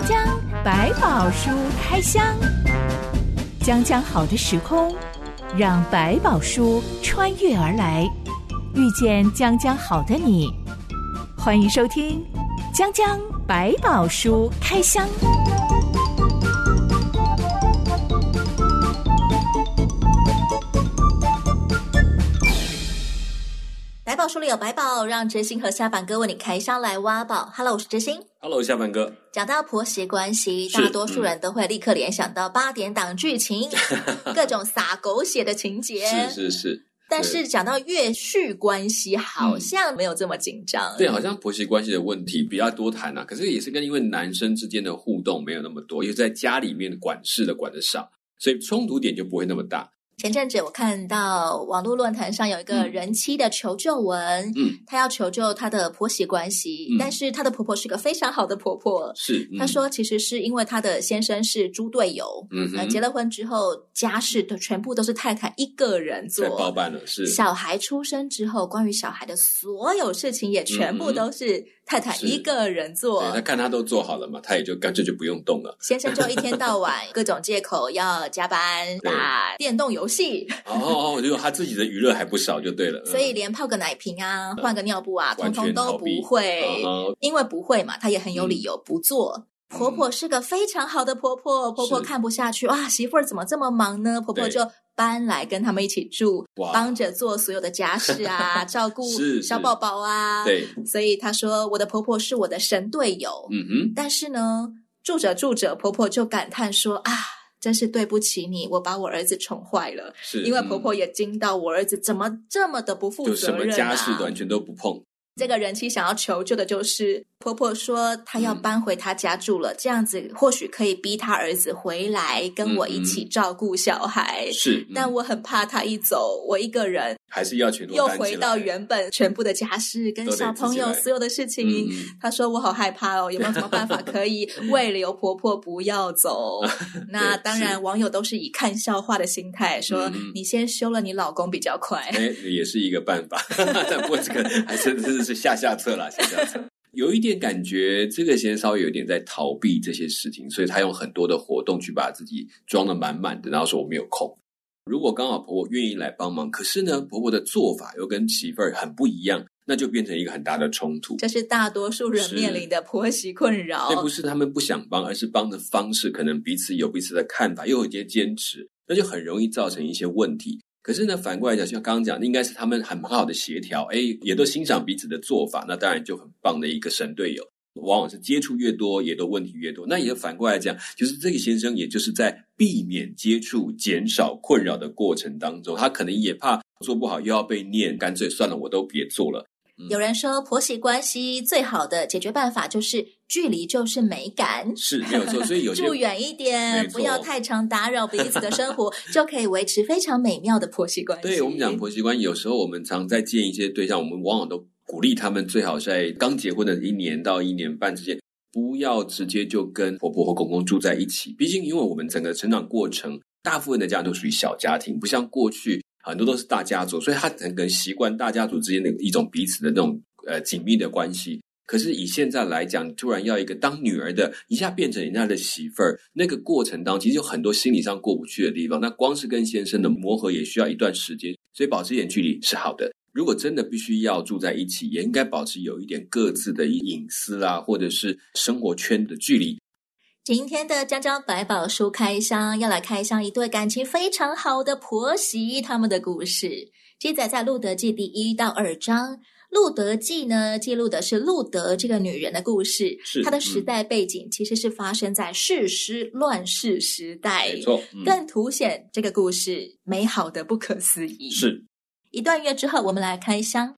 江江百宝书开箱，江江好的时空，让百宝书穿越而来，遇见江江好的你。欢迎收听江江百宝书开箱。百宝书里有百宝，让知心和下凡哥为你开箱来挖宝。Hello，我是知心。Hello，下凡哥。讲到婆媳关系，大多数人都会立刻联想到八点档剧情，各种洒狗血的情节。是是是。但是讲到越续关系，好像没有这么紧张。对，好像婆媳关系的问题比较多谈啊。可是也是跟因为男生之间的互动没有那么多，因为在家里面管事的管得少，所以冲突点就不会那么大。前阵子我看到网络论坛上有一个人妻的求救文，嗯，她要求救她的婆媳关系，嗯，但是她的婆婆是个非常好的婆婆，是，她说其实是因为她的先生是猪队友，嗯，结了婚之后家事的全部都是太太一个人做，包办了，是，小孩出生之后，关于小孩的所有事情也全部都是太太一个人做，他看他都做好了嘛，他也就干脆就不用动了，先生就一天到晚 各种借口要加班打电动游戏。戏哦哦，结果他自己的娱乐还不少，就对了。所以连泡个奶瓶啊、换个尿布啊，通通都不会，因为不会嘛，他也很有理由不做。婆婆是个非常好的婆婆，婆婆看不下去，哇，媳妇儿怎么这么忙呢？婆婆就搬来跟他们一起住，帮着做所有的家事啊，照顾小宝宝啊。对，所以她说我的婆婆是我的神队友。嗯哼，但是呢，住着住着，婆婆就感叹说啊。真是对不起你，我把我儿子宠坏了。是，因为婆婆也惊到我儿子怎么这么的不负责任啊，就什么家事完全都不碰。这个人妻想要求救的就是婆婆说她要搬回她家住了，嗯、这样子或许可以逼她儿子回来跟我一起照顾小孩。嗯、是，嗯、但我很怕他一走，我一个人还是要全部又回到原本全部的家事跟小朋友所有的事情。她说我好害怕哦，有没有什么办法可以 为留婆婆不要走？那当然，网友都是以看笑话的心态说，你先休了你老公比较快。哎，也是一个办法。但不过这个还真的是。是下下策啦，下下策。有一点感觉，这个先稍微有一点在逃避这些事情，所以他用很多的活动去把自己装的满满的，然后说我没有空。如果刚好婆婆愿意来帮忙，可是呢，婆婆的做法又跟媳妇儿很不一样，那就变成一个很大的冲突。这是大多数人面临的婆媳困扰。那不是他们不想帮，而是帮的方式可能彼此有彼此的看法，又有一些坚持，那就很容易造成一些问题。可是呢，反过来讲，像刚刚讲，应该是他们很好的协调，哎，也都欣赏彼此的做法，那当然就很棒的一个神队友。往往是接触越多，也都问题越多。那也反过来讲，就是这个先生，也就是在避免接触、减少困扰的过程当中，他可能也怕做不好又要被念，干脆算了，我都别做了。有人说，婆媳关系最好的解决办法就是距离就是美感，是没有错。所以有些 住远一点，不要太常打扰彼此的生活，就可以维持非常美妙的婆媳关系。对，我们讲婆媳关系，有时候我们常在见一些对象，我们往往都鼓励他们最好在刚结婚的一年到一年半之间，不要直接就跟婆婆和公公住在一起。毕竟，因为我们整个成长过程，大部分的家都属于小家庭，不像过去。很多都是大家族，所以他很可能习惯大家族之间的一种彼此的那种呃紧密的关系。可是以现在来讲，突然要一个当女儿的，一下变成人家的媳妇儿，那个过程当中其实有很多心理上过不去的地方。那光是跟先生的磨合也需要一段时间，所以保持一点距离是好的。如果真的必须要住在一起，也应该保持有一点各自的隐私啊，或者是生活圈的距离。今天的江江百宝书开箱要来开箱一对感情非常好的婆媳，他们的故事记载在《路德记》第一到二章。《路德记》呢，记录的是路德这个女人的故事，是她的时代背景其实是发生在世师乱世时代，没错，嗯、更凸显这个故事美好的不可思议。是一段月之后，我们来开箱。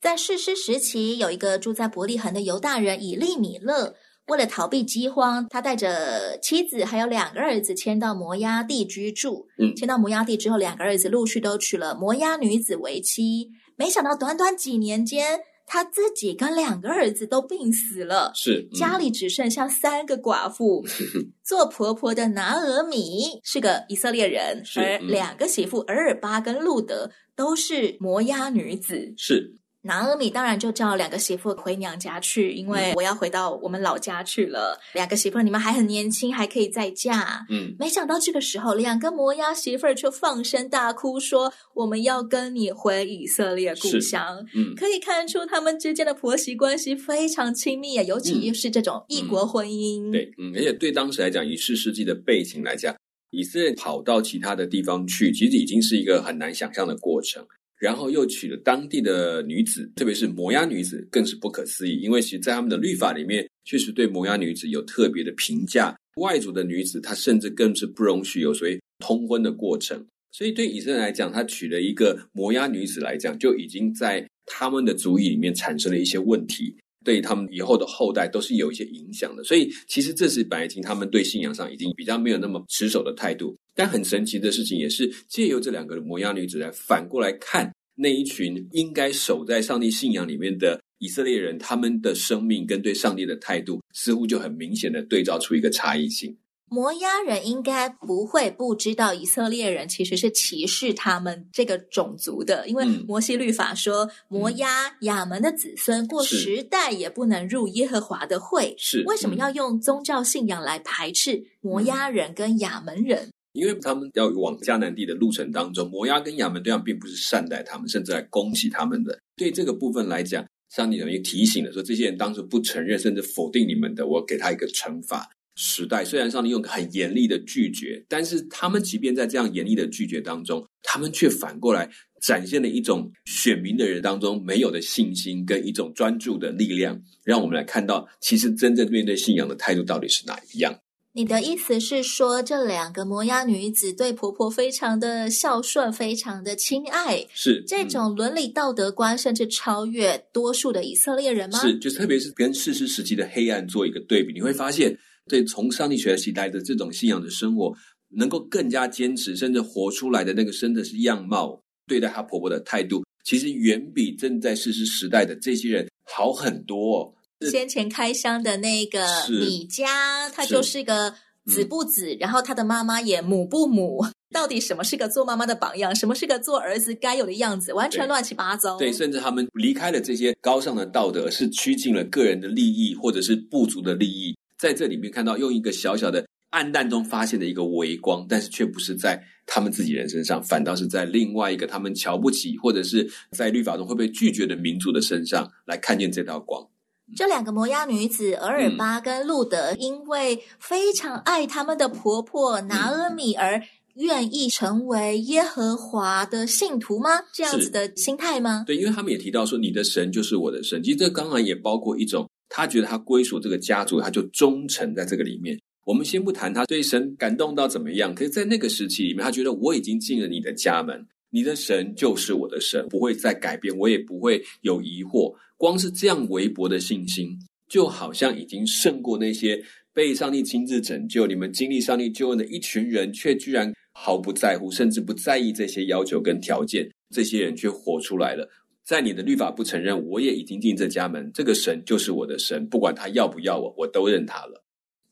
在士师时期，有一个住在伯利恒的犹大人以利米勒，为了逃避饥荒，他带着妻子还有两个儿子迁到摩崖地居住。嗯，迁到摩崖地之后，两个儿子陆续都娶了摩崖女子为妻。没想到短短几年间，他自己跟两个儿子都病死了，是、嗯、家里只剩下三个寡妇。做婆婆的拿俄米是个以色列人，是而两个媳妇俄尔巴跟路德都是摩崖女子，是。拿俄米当然就叫两个媳妇回娘家去，因为我要回到我们老家去了。嗯、两个媳妇，你们还很年轻，还可以再嫁。嗯，没想到这个时候，两个摩押媳妇却放声大哭，说：“我们要跟你回以色列故乡。”嗯，可以看出他们之间的婆媳关系非常亲密啊，尤其又是这种异国婚姻。嗯嗯、对，嗯，而且对当时来讲，以世世纪的背景来讲，以色列跑到其他的地方去，其实已经是一个很难想象的过程。然后又娶了当地的女子，特别是摩押女子，更是不可思议。因为其实，在他们的律法里面，确实对摩押女子有特别的评价。外族的女子，她甚至更是不容许有所谓通婚的过程。所以，对以色列来讲，他娶了一个摩押女子来讲，就已经在他们的族裔里面产生了一些问题，对他们以后的后代都是有一些影响的。所以，其实这是本来已经他们对信仰上已经比较没有那么持守的态度。但很神奇的事情，也是借由这两个摩押女子来反过来看那一群应该守在上帝信仰里面的以色列人，他们的生命跟对上帝的态度，似乎就很明显的对照出一个差异性。摩押人应该不会不知道以色列人其实是歧视他们这个种族的，因为摩西律法说，摩押亚门的子孙过十代也不能入耶和华的会。是，为什么要用宗教信仰来排斥摩押人跟亚门人？因为他们要往迦南地的路程当中，摩押跟亚门对象并不是善待他们，甚至来攻击他们的。对这个部分来讲，上帝等于提醒了说，这些人当初不承认甚至否定你们的，我给他一个惩罚。时代虽然上帝用很严厉的拒绝，但是他们即便在这样严厉的拒绝当中，他们却反过来展现了一种选民的人当中没有的信心跟一种专注的力量，让我们来看到，其实真正面对信仰的态度到底是哪一样。你的意思是说，这两个摩押女子对婆婆非常的孝顺，非常的亲爱，是这种伦理道德观，甚至超越多数的以色列人吗？是，就特别是跟事实时期的黑暗做一个对比，你会发现，对从上帝学习来的这种信仰的生活，能够更加坚持，甚至活出来的那个真的是样貌，对待她婆婆的态度，其实远比正在事实时代的这些人好很多哦。先前开箱的那个米迦，他就是个子不子，嗯、然后他的妈妈也母不母。到底什么是个做妈妈的榜样？什么是个做儿子该有的样子？完全乱七八糟。对，甚至他们离开了这些高尚的道德，是趋近了个人的利益，或者是部族的利益。在这里面看到用一个小小的暗淡中发现的一个微光，但是却不是在他们自己人身上，反倒是在另外一个他们瞧不起，或者是在律法中会被拒绝的民族的身上来看见这道光。这两个摩押女子额尔巴跟路德，因为非常爱他们的婆婆拿阿米而愿意成为耶和华的信徒吗？这样子的心态吗？对，因为他们也提到说，你的神就是我的神。其实这当然也包括一种，他觉得他归属这个家族，他就忠诚在这个里面。我们先不谈他对神感动到怎么样，可是，在那个时期里面，他觉得我已经进了你的家门，你的神就是我的神，不会再改变，我也不会有疑惑。光是这样微薄的信心，就好像已经胜过那些被上帝亲自拯救、你们经历上帝救恩的一群人，却居然毫不在乎，甚至不在意这些要求跟条件。这些人却活出来了，在你的律法不承认，我也已经进这家门。这个神就是我的神，不管他要不要我，我都认他了。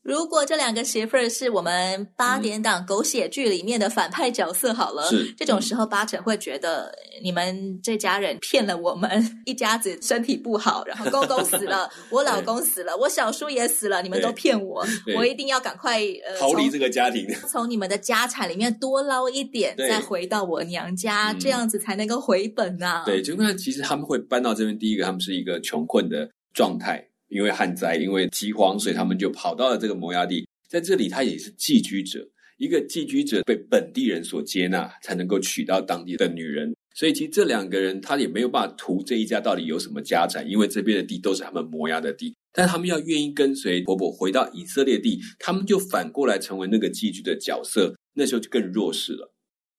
如果这两个媳妇儿是我们八点档狗血剧里面的反派角色，好了，是这种时候八成会觉得你们这家人骗了我们一家子，身体不好，然后公公死了，我老公死了，我小叔也死了，你们都骗我，我一定要赶快呃逃离这个家庭，从你们的家产里面多捞一点，再回到我娘家，这样子才能够回本呐、啊。对，就那其实他们会搬到这边，第一个他们是一个穷困的状态。因为旱灾，因为饥荒，所以他们就跑到了这个摩押地。在这里，他也是寄居者。一个寄居者被本地人所接纳，才能够娶到当地的女人。所以，其实这两个人他也没有办法图这一家到底有什么家产，因为这边的地都是他们摩押的地。但他们要愿意跟随婆婆回到以色列地，他们就反过来成为那个寄居的角色。那时候就更弱势了。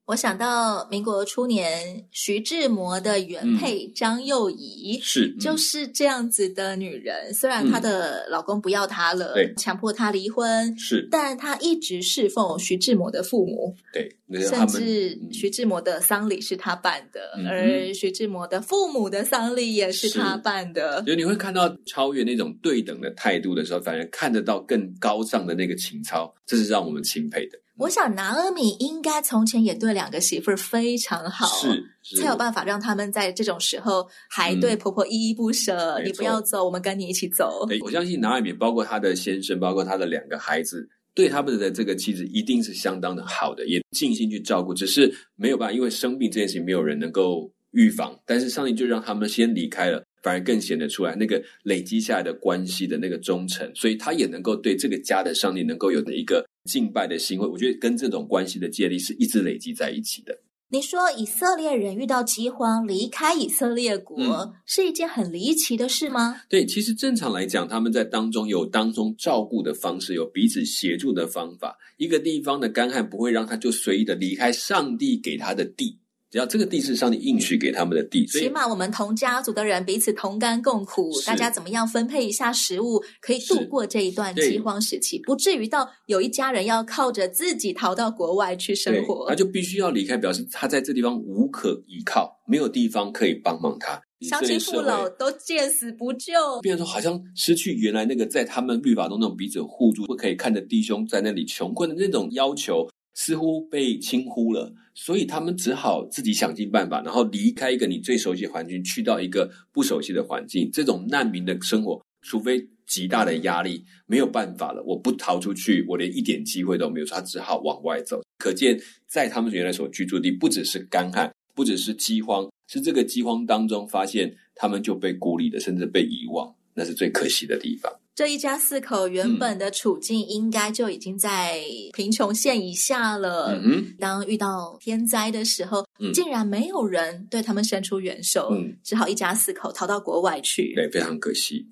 我想到民国初年徐志摩的原配张幼仪，是、嗯、就是这样子的女人。虽然她的老公不要她了，对、嗯，强迫她离婚，是，但她一直侍奉徐志摩的父母，对，甚至徐志摩的丧礼是他办的，嗯、而徐志摩的父母的丧礼也是他办的。所以你会看到超越那种对等的态度的时候，反而看得到更高尚的那个情操，这是让我们钦佩的。我想拿阿米应该从前也对两个媳妇儿非常好，是，是才有办法让他们在这种时候还对婆婆依依不舍。嗯、你不要走，我们跟你一起走。我相信拿阿米，包括他的先生，包括他的两个孩子，对他们的这个妻子一定是相当的好的，也尽心去照顾。只是没有办法，因为生病这件事情没有人能够预防。但是上帝就让他们先离开了，反而更显得出来那个累积下来的关系的那个忠诚，所以他也能够对这个家的上帝能够有的一个。敬拜的行为，我觉得跟这种关系的建立是一直累积在一起的。你说以色列人遇到饥荒离开以色列国，嗯，是一件很离奇的事吗？对，其实正常来讲，他们在当中有当中照顾的方式，有彼此协助的方法。一个地方的干旱不会让他就随意的离开上帝给他的地。只要这个地是上帝应许给他们的地，起码我们同家族的人彼此同甘共苦，大家怎么样分配一下食物，可以度过这一段饥荒时期，不至于到有一家人要靠着自己逃到国外去生活，他就必须要离开，表示他在这地方无可依靠，没有地方可以帮忙他，乡亲父老都见死不救，变成说好像失去原来那个在他们律法中那种彼此互助，不可以看着弟兄在那里穷困的那种要求。似乎被轻忽了，所以他们只好自己想尽办法，然后离开一个你最熟悉的环境，去到一个不熟悉的环境。这种难民的生活，除非极大的压力，没有办法了。我不逃出去，我连一点机会都没有，他只好往外走。可见，在他们原来所居住地，不只是干旱，不只是饥荒，是这个饥荒当中发现他们就被孤立的，甚至被遗忘，那是最可惜的地方。这一家四口原本的处境应该就已经在贫穷线以下了。嗯，当遇到天灾的时候，嗯，竟然没有人对他们伸出援手，嗯，只好一家四口逃到国外去。对，非常可惜。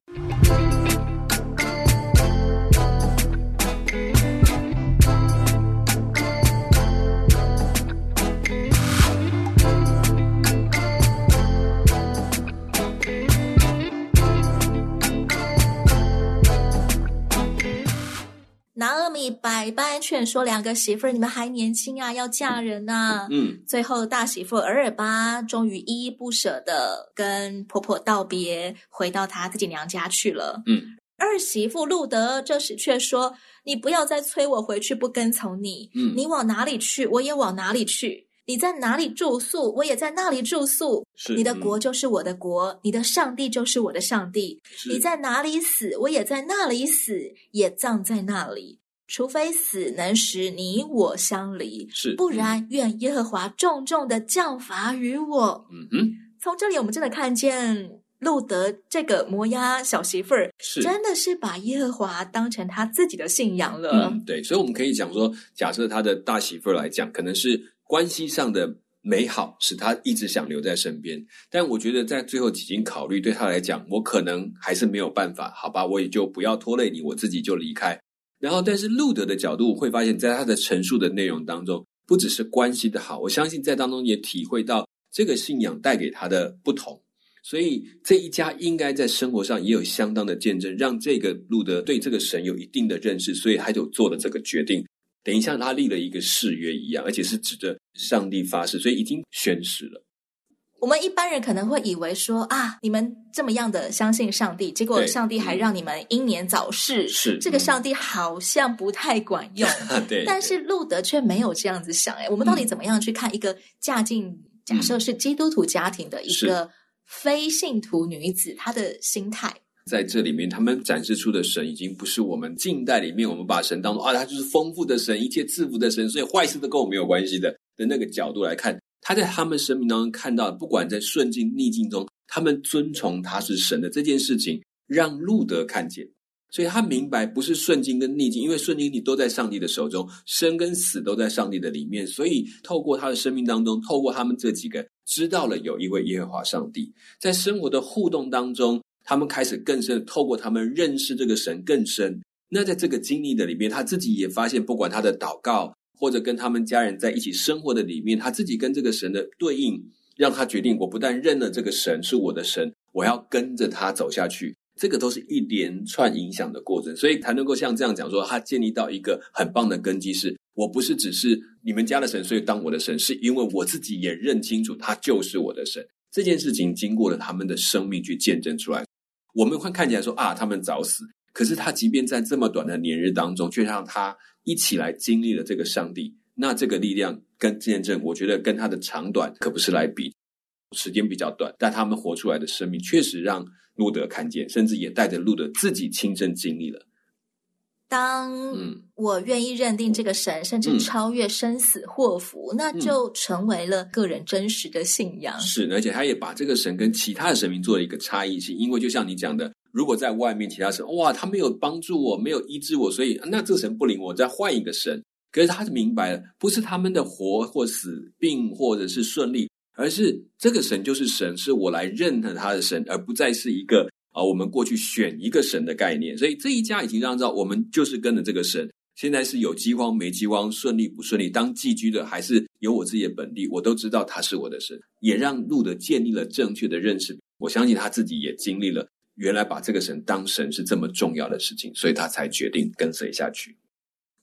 百般劝说两个媳妇儿，你们还年轻啊，要嫁人啊。嗯，最后大媳妇尔尔巴终于依依不舍的跟婆婆道别，回到她自己娘家去了。嗯，二媳妇路德这时却说：“你不要再催我回去，不跟从你。嗯，你往哪里去，我也往哪里去。你在哪里住宿，我也在那里住宿。是，你的国就是我的国，嗯，你的上帝就是我的上帝。你在哪里死，我也在那里死，也葬在那里。”除非死能使你我相离，是，不然愿耶和华重重的降罚于我。嗯哼，从这里我们真的看见路德这个摩押小媳妇儿，是真的是把耶和华当成他自己的信仰了。嗯，对，所以我们可以讲说，假设他的大媳妇儿来讲，可能是关系上的美好，使他一直想留在身边。但我觉得在最后几经考虑，对他来讲，我可能还是没有办法。好吧，我也就不要拖累你，我自己就离开。然后，但是路德的角度会发现，在他的陈述的内容当中，不只是关系的好，我相信在当中也体会到这个信仰带给他的不同。所以这一家应该在生活上也有相当的见证，让这个路德对这个神有一定的认识，所以他就做了这个决定，等于像他立了一个誓约一样，而且是指着上帝发誓，所以已经宣誓了。我们一般人可能会以为说啊，你们这么样的相信上帝，结果上帝还让你们英年早逝，是这个上帝好像不太管用。对，但是路德却没有这样子想。哎，我们到底怎么样去看一个嫁进假设是基督徒家庭的一个非信徒女子，她的心态？在这里面，他们展示出的神已经不是我们近代里面我们把神当做啊，他就是丰富的神，一切赐福的神，所以坏事都跟我没有关系的的那个角度来看。他在他们生命当中看到，不管在顺境逆境中，他们遵从他是神的这件事情，让路德看见，所以他明白不是顺境跟逆境，因为顺境你都在上帝的手中，生跟死都在上帝的里面，所以透过他的生命当中，透过他们这几个，知道了有一位耶和华上帝，在生活的互动当中，他们开始更深，透过他们认识这个神更深。那在这个经历的里面，他自己也发现，不管他的祷告。或者跟他们家人在一起生活的里面，他自己跟这个神的对应，让他决定，我不但认了这个神是我的神，我要跟着他走下去。这个都是一连串影响的过程，所以才能够像这样讲说，他建立到一个很棒的根基是，我不是只是你们家的神，所以当我的神，是因为我自己也认清楚他就是我的神。这件事情经过了他们的生命去见证出来，我们会看起来说啊，他们早死，可是他即便在这么短的年日当中，却让他一起来经历了这个上帝。那这个力量跟见证，我觉得跟他的长短可不是来比，时间比较短，但他们活出来的生命确实让。路德看见，甚至也带着路德自己亲身经历了。当我愿意认定这个神，嗯、甚至超越生死祸福，嗯、那就成为了个人真实的信仰。是，而且他也把这个神跟其他的神明做了一个差异性。因为就像你讲的，如果在外面其他神，哇，他没有帮助我，没有医治我，所以那这个神不灵，我再换一个神。可是他是明白了，不是他们的活或死、病或者是顺利。而是这个神就是神，是我来认得他的神，而不再是一个啊，我们过去选一个神的概念。所以这一家已经让知道，我们就是跟着这个神。现在是有饥荒没饥荒，顺利不顺利，当寄居的还是有我自己的本地，我都知道他是我的神，也让路德建立了正确的认识。我相信他自己也经历了，原来把这个神当神是这么重要的事情，所以他才决定跟随下去。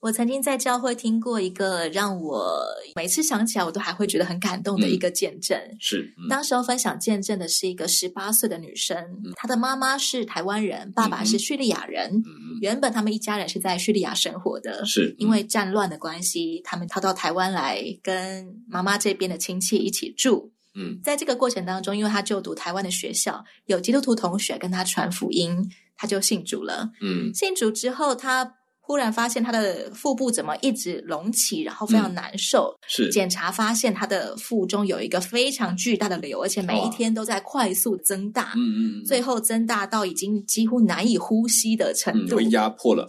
我曾经在教会听过一个让我每次想起来我都还会觉得很感动的一个见证。嗯、是，嗯、当时候分享见证的是一个十八岁的女生，嗯、她的妈妈是台湾人，爸爸是叙利亚人。嗯、原本他们一家人是在叙利亚生活的，是、嗯、因为战乱的关系，他们逃到台湾来跟妈妈这边的亲戚一起住。嗯，在这个过程当中，因为他就读台湾的学校，有基督徒同学跟他传福音，他就信主了。嗯，信主之后，他。忽然发现他的腹部怎么一直隆起，然后非常难受。嗯、是检查发现他的腹中有一个非常巨大的瘤，而且每一天都在快速增大。嗯嗯，最后增大到已经几乎难以呼吸的程度，被、嗯、压迫了。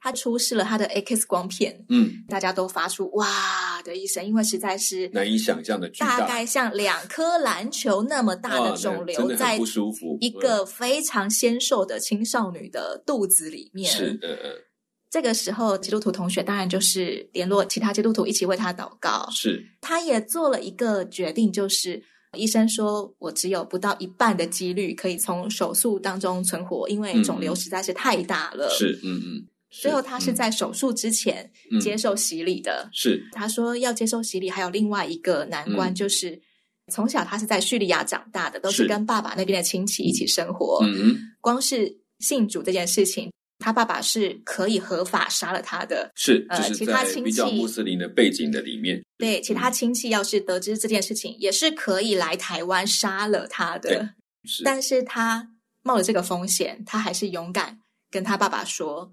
他出示了他的 X 光片，嗯，大家都发出哇的一声，因为实在是难以想象的巨大，大概像两颗篮球那么大的肿瘤，在不舒服，一个非常纤瘦的青少女的肚子里面。是的。这个时候，基督徒同学当然就是联络其他基督徒一起为他祷告。是，他也做了一个决定，就是医生说我只有不到一半的几率可以从手术当中存活，因为肿瘤实在是太大了。是，嗯嗯。最后，他是在手术之前接受洗礼的。是，他说要接受洗礼，还有另外一个难关，就是从小他是在叙利亚长大的，都是跟爸爸那边的亲戚一起生活。嗯，光是信主这件事情。他爸爸是可以合法杀了他的，是，呃，其他亲戚比较穆斯林的背景的里面，对，其他亲戚要是得知这件事情，也是可以来台湾杀了他的。是，但是他冒着这个风险，他还是勇敢跟他爸爸说，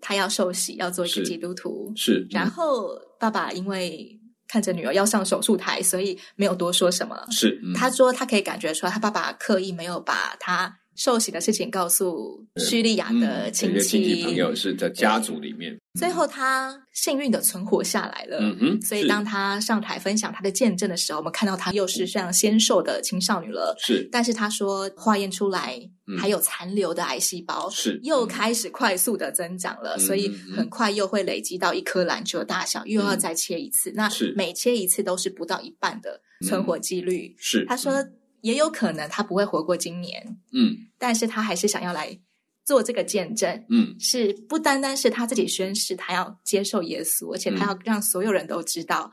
他要受洗，要做一个基督徒。是，是，然后爸爸因为看着女儿要上手术台，所以没有多说什么。是，嗯，他说他可以感觉出来，他爸爸刻意没有把他。受洗的事情告诉叙利亚的亲戚、嗯、亲戚朋友，是在家族里面。最后他幸运的存活下来了。嗯哼。所以当他上台分享他的见证的时候，我们看到他又是非常纤瘦的青少女了。是。但是他说化验出来还有残留的癌细胞，是又开始快速的增长了。所以很快又会累积到一颗篮球的大小，又要再切一次。那每切一次都是不到一半的存活几率。是。他说。也有可能他不会活过今年，嗯，但是他还是想要来做这个见证，嗯，是不单单是他自己宣誓，他要接受耶稣，而且他要让所有人都知道，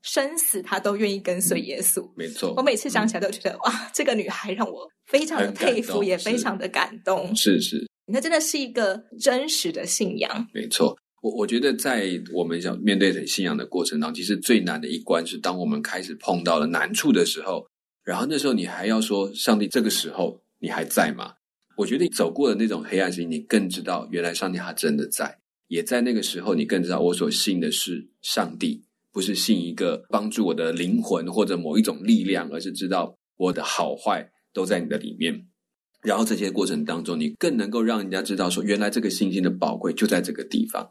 生死他都愿意跟随耶稣。没错，我每次想起来都觉得，哇，这个女孩让我非常的佩服，也非常的感动。是是，那真的是一个真实的信仰。没错，我我觉得在我们想面对信仰的过程当中，其实最难的一关是当我们开始碰到了难处的时候。然后那时候你还要说，上帝这个时候你还在吗？我觉得走过的那种黑暗时期，你更知道原来上帝他真的在，也在那个时候，你更知道我所信的是上帝，不是信一个帮助我的灵魂或者某一种力量，而是知道我的好坏都在你的里面。然后这些过程当中，你更能够让人家知道说，原来这个信心的宝贵就在这个地方。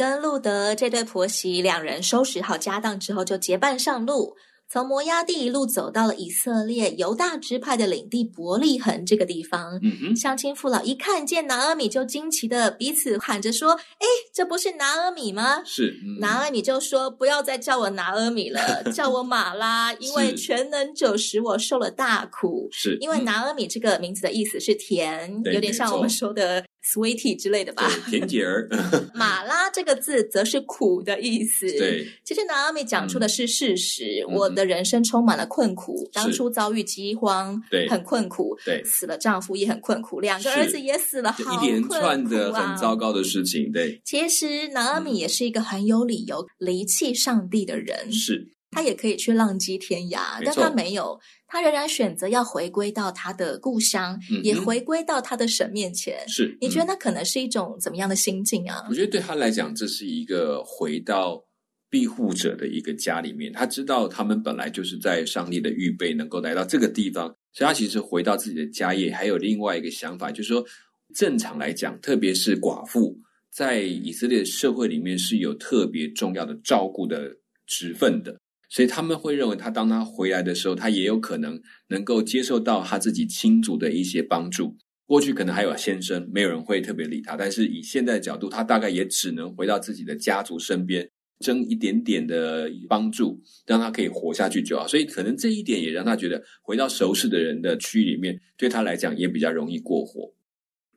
跟路德这对婆媳两人收拾好家当之后，就结伴上路。从摩崖地一路走到了以色列犹大支派的领地伯利恒这个地方，嗯哼，乡亲父老一看见拿阿米，就惊奇的彼此喊着说：“哎，这不是拿阿米吗？”是，嗯、拿俄米就说：“不要再叫我拿阿米了，叫我马拉，因为全能者使我受了大苦。”是，因为拿阿米这个名字的意思是甜，有点像我们说的。Sweetie 之类的吧，甜姐儿。马拉这个字则是苦的意思。对，其实拿阿米讲出的是事实。嗯、我的人生充满了困苦，嗯、当初遭遇饥荒，对，很困苦。对，死了丈夫也很困苦，两个儿子也死了，好困苦啊，一连串的很糟糕的事情。对，其实拿阿米也是一个很有理由离弃上帝的人。是。他也可以去浪迹天涯，但他没有，他仍然选择要回归到他的故乡，嗯、也回归到他的神面前。是，你觉得那可能是一种怎么样的心境啊？我觉得对他来讲，这是一个回到庇护者的一个家里面。他知道他们本来就是在上帝的预备，能够来到这个地方，所以他其实回到自己的家业。还有另外一个想法，就是说，正常来讲，特别是寡妇，在以色列社会里面是有特别重要的照顾的职分的。所以他们会认为，他当他回来的时候，他也有可能能够接受到他自己亲族的一些帮助。过去可能还有先生，没有人会特别理他，但是以现在的角度，他大概也只能回到自己的家族身边，争一点点的帮助，让他可以活下去就好。所以可能这一点也让他觉得，回到熟识的人的区域里面，对他来讲也比较容易过活。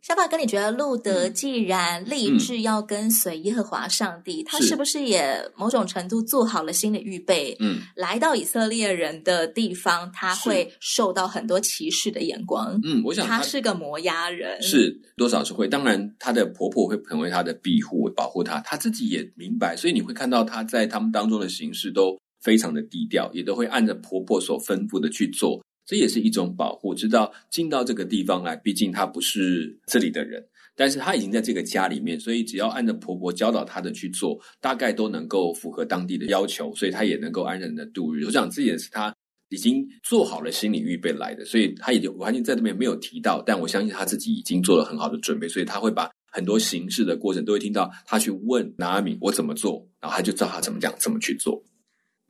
小法哥，你觉得路德既然立志要跟随耶和华上帝，嗯、他是不是也某种程度做好了心理预备？嗯，来到以色列人的地方，他会受到很多歧视的眼光。嗯，我想他，他是个摩押人，是多少是会。当然，他的婆婆会成为他的庇护，保护他。他自己也明白，所以你会看到他在他们当中的行事都非常的低调，也都会按着婆婆所吩咐的去做。这也是一种保护，知道进到这个地方来，毕竟他不是这里的人，但是他已经在这个家里面，所以只要按照婆婆教导他的去做，大概都能够符合当地的要求，所以他也能够安然的度日。我想这也是他已经做好了心理预备来的，所以他也就完全在这边没有提到，但我相信他自己已经做了很好的准备，所以他会把很多行事的过程都会听到他去问拿阿米我怎么做，然后他就照他怎么讲怎么去做。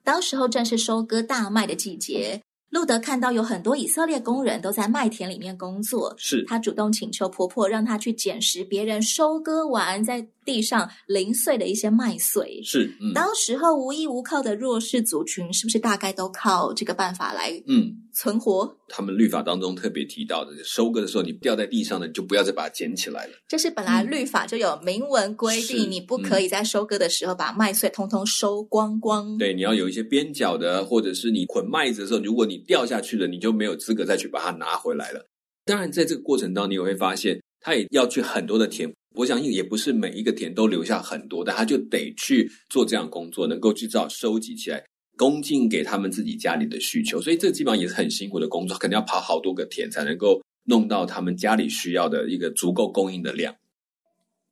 当时候正是收割大麦的季节。路德看到有很多以色列工人都在麦田里面工作，是。他主动请求婆婆让他去捡拾别人收割完在地上零碎的一些麦穗。是，嗯，当时候无依无靠的弱势族群，是不是大概都靠这个办法来嗯存活？嗯，他们律法当中特别提到的，收割的时候你掉在地上的，你就不要再把它捡起来了。这是本来律法就有明文规定，嗯，你不可以在收割的时候把麦穗通通收光光。对，你要有一些边角的，或者是你捆麦子的时候，如果你掉下去了，你就没有资格再去把它拿回来了。当然，在这个过程当中，你也会发现，他也要去很多的田。我相信也不是每一个田都留下很多，但他就得去做这样工作，能够去找收集起来，供进给他们自己家里的需求。所以这基本上也是很辛苦的工作，肯定要跑好多个田才能够弄到他们家里需要的一个足够供应的量。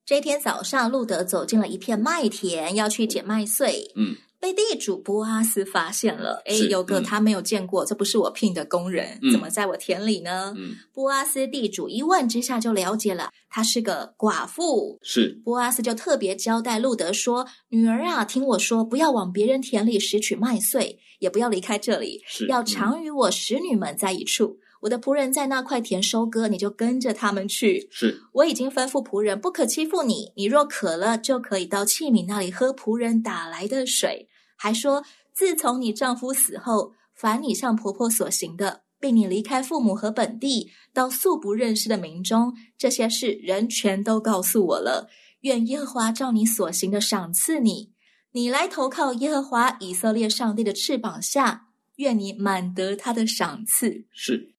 这天早上，路德走进了一片麦田，要去捡麦穗。嗯。被地主波阿斯发现了，哎，有个他没有见过，嗯、这不是我聘的工人，嗯、怎么在我田里呢？嗯，波阿斯地主一问之下就了解了，她是个寡妇。是，波阿斯就特别交代路德说：“女儿啊，听我说，不要往别人田里拾取麦穗，也不要离开这里，是要常与我使女们在一处。”我的仆人在那块田收割，你就跟着他们去。是，我已经吩咐仆人不可欺负你。你若渴了，就可以到器皿那里喝仆人打来的水。还说，自从你丈夫死后，凡你向婆婆所行的，并你离开父母和本地，到素不认识的民中，这些事人全都告诉我了。愿耶和华照你所行的赏赐你。你来投靠耶和华以色列上帝的翅膀下，愿你满得他的赏赐。是。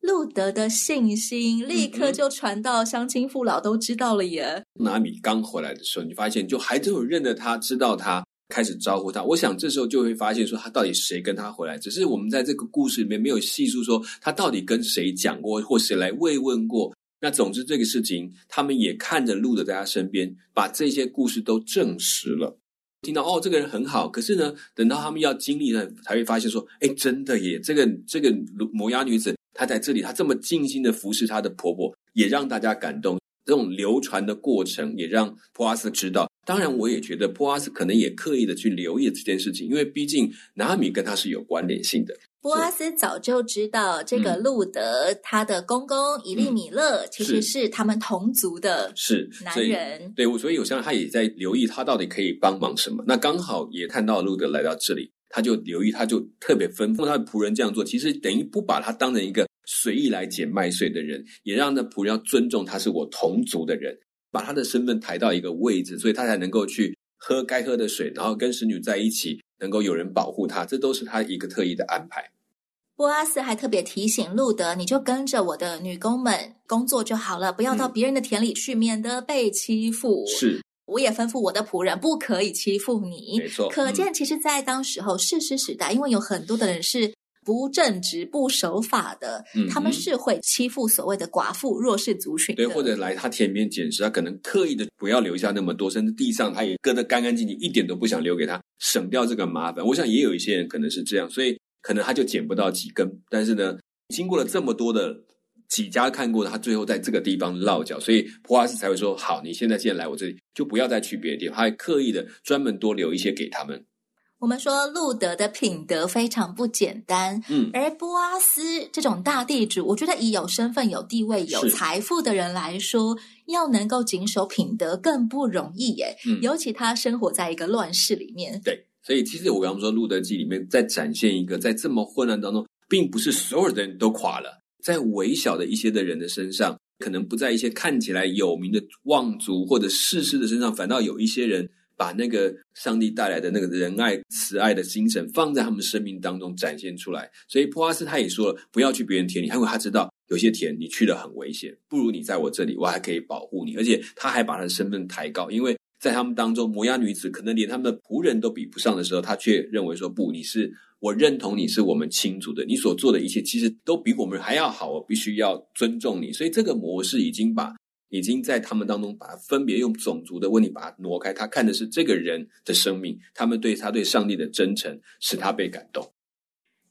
路德的信心立刻就传到乡亲父老都知道了耶。拿俄米刚回来的时候，你发现就还真有认得他，知道他，开始招呼他。我想这时候就会发现说，他到底谁跟他回来？只是我们在这个故事里面没有细述说他到底跟谁讲过，或谁来慰问过。那总之这个事情，他们也看着路得在他身边，把这些故事都证实了。听到哦，这个人很好。可是呢，等到他们要经历了，才会发现说，哎，真的耶，这个这个摩押女子。她在这里，她这么尽心的服侍她的婆婆，也让大家感动。这种流传的过程，也让波阿斯知道。当然，我也觉得波阿斯可能也刻意的去留意这件事情，因为毕竟拿米跟他是有关联性的。波阿斯早就知道这个路德、嗯、他的公公伊利米勒其实是他们同族的是男人，是对，所以我相信他也在留意他到底可以帮忙什么。那刚好也看到路德来到这里，他就留意，他就特别吩咐他的仆人这样做，其实等于不把他当成一个随意来捡麦穗的人，也让那仆人要尊重他是我同族的人，把他的身份抬到一个位置，所以他才能够去喝该喝的水，然后跟使女在一起，能够有人保护他，这都是他一个特意的安排。波阿斯还特别提醒路德：“你就跟着我的女工们工作就好了，不要到别人的田里去，嗯、免得被欺负。”是，我也吩咐我的仆人不可以欺负你。没错，可见其实，在当时候世师时代，因为有很多的人是不正直、不守法的，嗯、他们是会欺负所谓的寡妇、弱势族群。对，或者来他田里面捡拾，他可能刻意的不要留下那么多，甚至地上他也割得干干净净，一点都不想留给他，省掉这个麻烦。我想也有一些人可能是这样，所以。可能他就捡不到几根，但是呢，经过了这么多的几家看过的，他最后在这个地方落脚，所以普华斯才会说：“好，你现在既然来我这里，就不要再去别的地方。”他还刻意的专门多留一些给他们。我们说路德的品德非常不简单，嗯，而波阿斯这种大地主，我觉得以有身份、有地位、有财富的人来说，要能够谨守品德更不容易耶。嗯，尤其他生活在一个乱世里面，对。所以，其实我刚刚说《路德记》里面在展现一个，在这么混乱当中，并不是所有的人都垮了，在微小的一些的人的身上，可能不在一些看起来有名的望族或者士师的身上，反倒有一些人把那个上帝带来的那个仁爱、慈爱的精神放在他们生命当中展现出来。所以，波阿斯他也说了，不要去别人田里，因为他知道有些田你去了很危险，不如你在我这里，我还可以保护你，而且他还把他的身份抬高，因为。在他们当中，摩押女子可能连他们的仆人都比不上的时候，他却认为说：“不，你是我认同你是我们亲族的，你所做的一切其实都比我们还要好，我必须要尊重你。”所以这个模式已经把已经在他们当中把分别用种族的问题把它挪开，他看的是这个人的生命，他们对他对上帝的真诚使他被感动。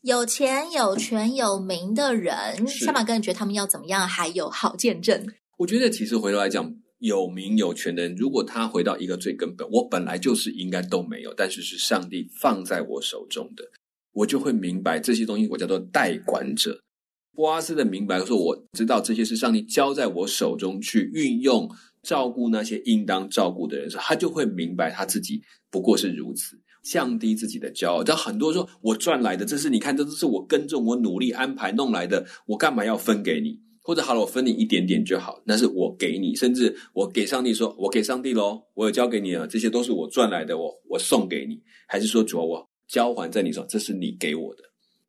有钱有权有名的人，小马哥，你觉得他们要怎么样还有好见证？我觉得其实回头来讲。有名有权的人，如果他回到一个最根本，我本来就是应该都没有，但是是上帝放在我手中的，我就会明白这些东西，我叫做代管者。波阿斯的明白说，我知道这些是上帝交在我手中去运用，照顾那些应当照顾的人时，他就会明白他自己不过是如此，降低自己的骄傲。但很多说我赚来的，这是你看，这都是我耕种、我努力安排弄来的，我干嘛要分给你？或者好了，我分你一点点就好，那是我给你，甚至我给上帝说，我给上帝喽，我有交给你了，这些都是我赚来的，我我送给你，还是说主要我交还在你手，这是你给我的，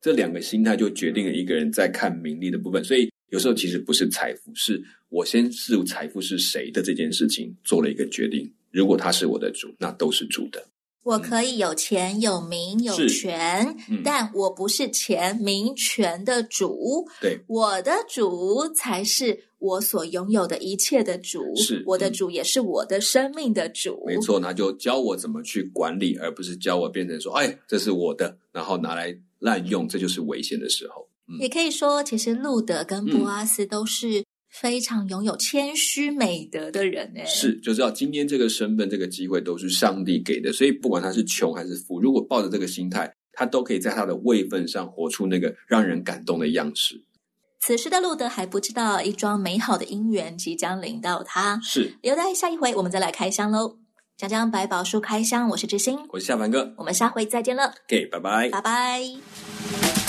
这两个心态就决定了一个人在看名利的部分。所以有时候其实不是财富，是我先是财富是谁的这件事情做了一个决定。如果他是我的主，那都是主的。我可以有钱有名有权，嗯、但我不是钱名权的主。对，我的主才是我所拥有的一切的主。是，我的主也是我的生命的主。没错，那就教我怎么去管理，而不是教我变成说，哎，这是我的，然后拿来滥用，这就是危险的时候。嗯、也可以说，其实路德跟波阿斯都是、嗯。非常拥有谦虚美德的人呢，是就知道今天这个身份、这个机会都是上帝给的，所以不管他是穷还是富，如果抱着这个心态，他都可以在他的位分上活出那个让人感动的样式。此时的路德还不知道一桩美好的姻缘即将临到他，是留待下一回我们再来开箱喽。讲讲百宝书开箱，我是知心，我是夏凡哥，我们下回再见了。OK，拜拜，拜拜。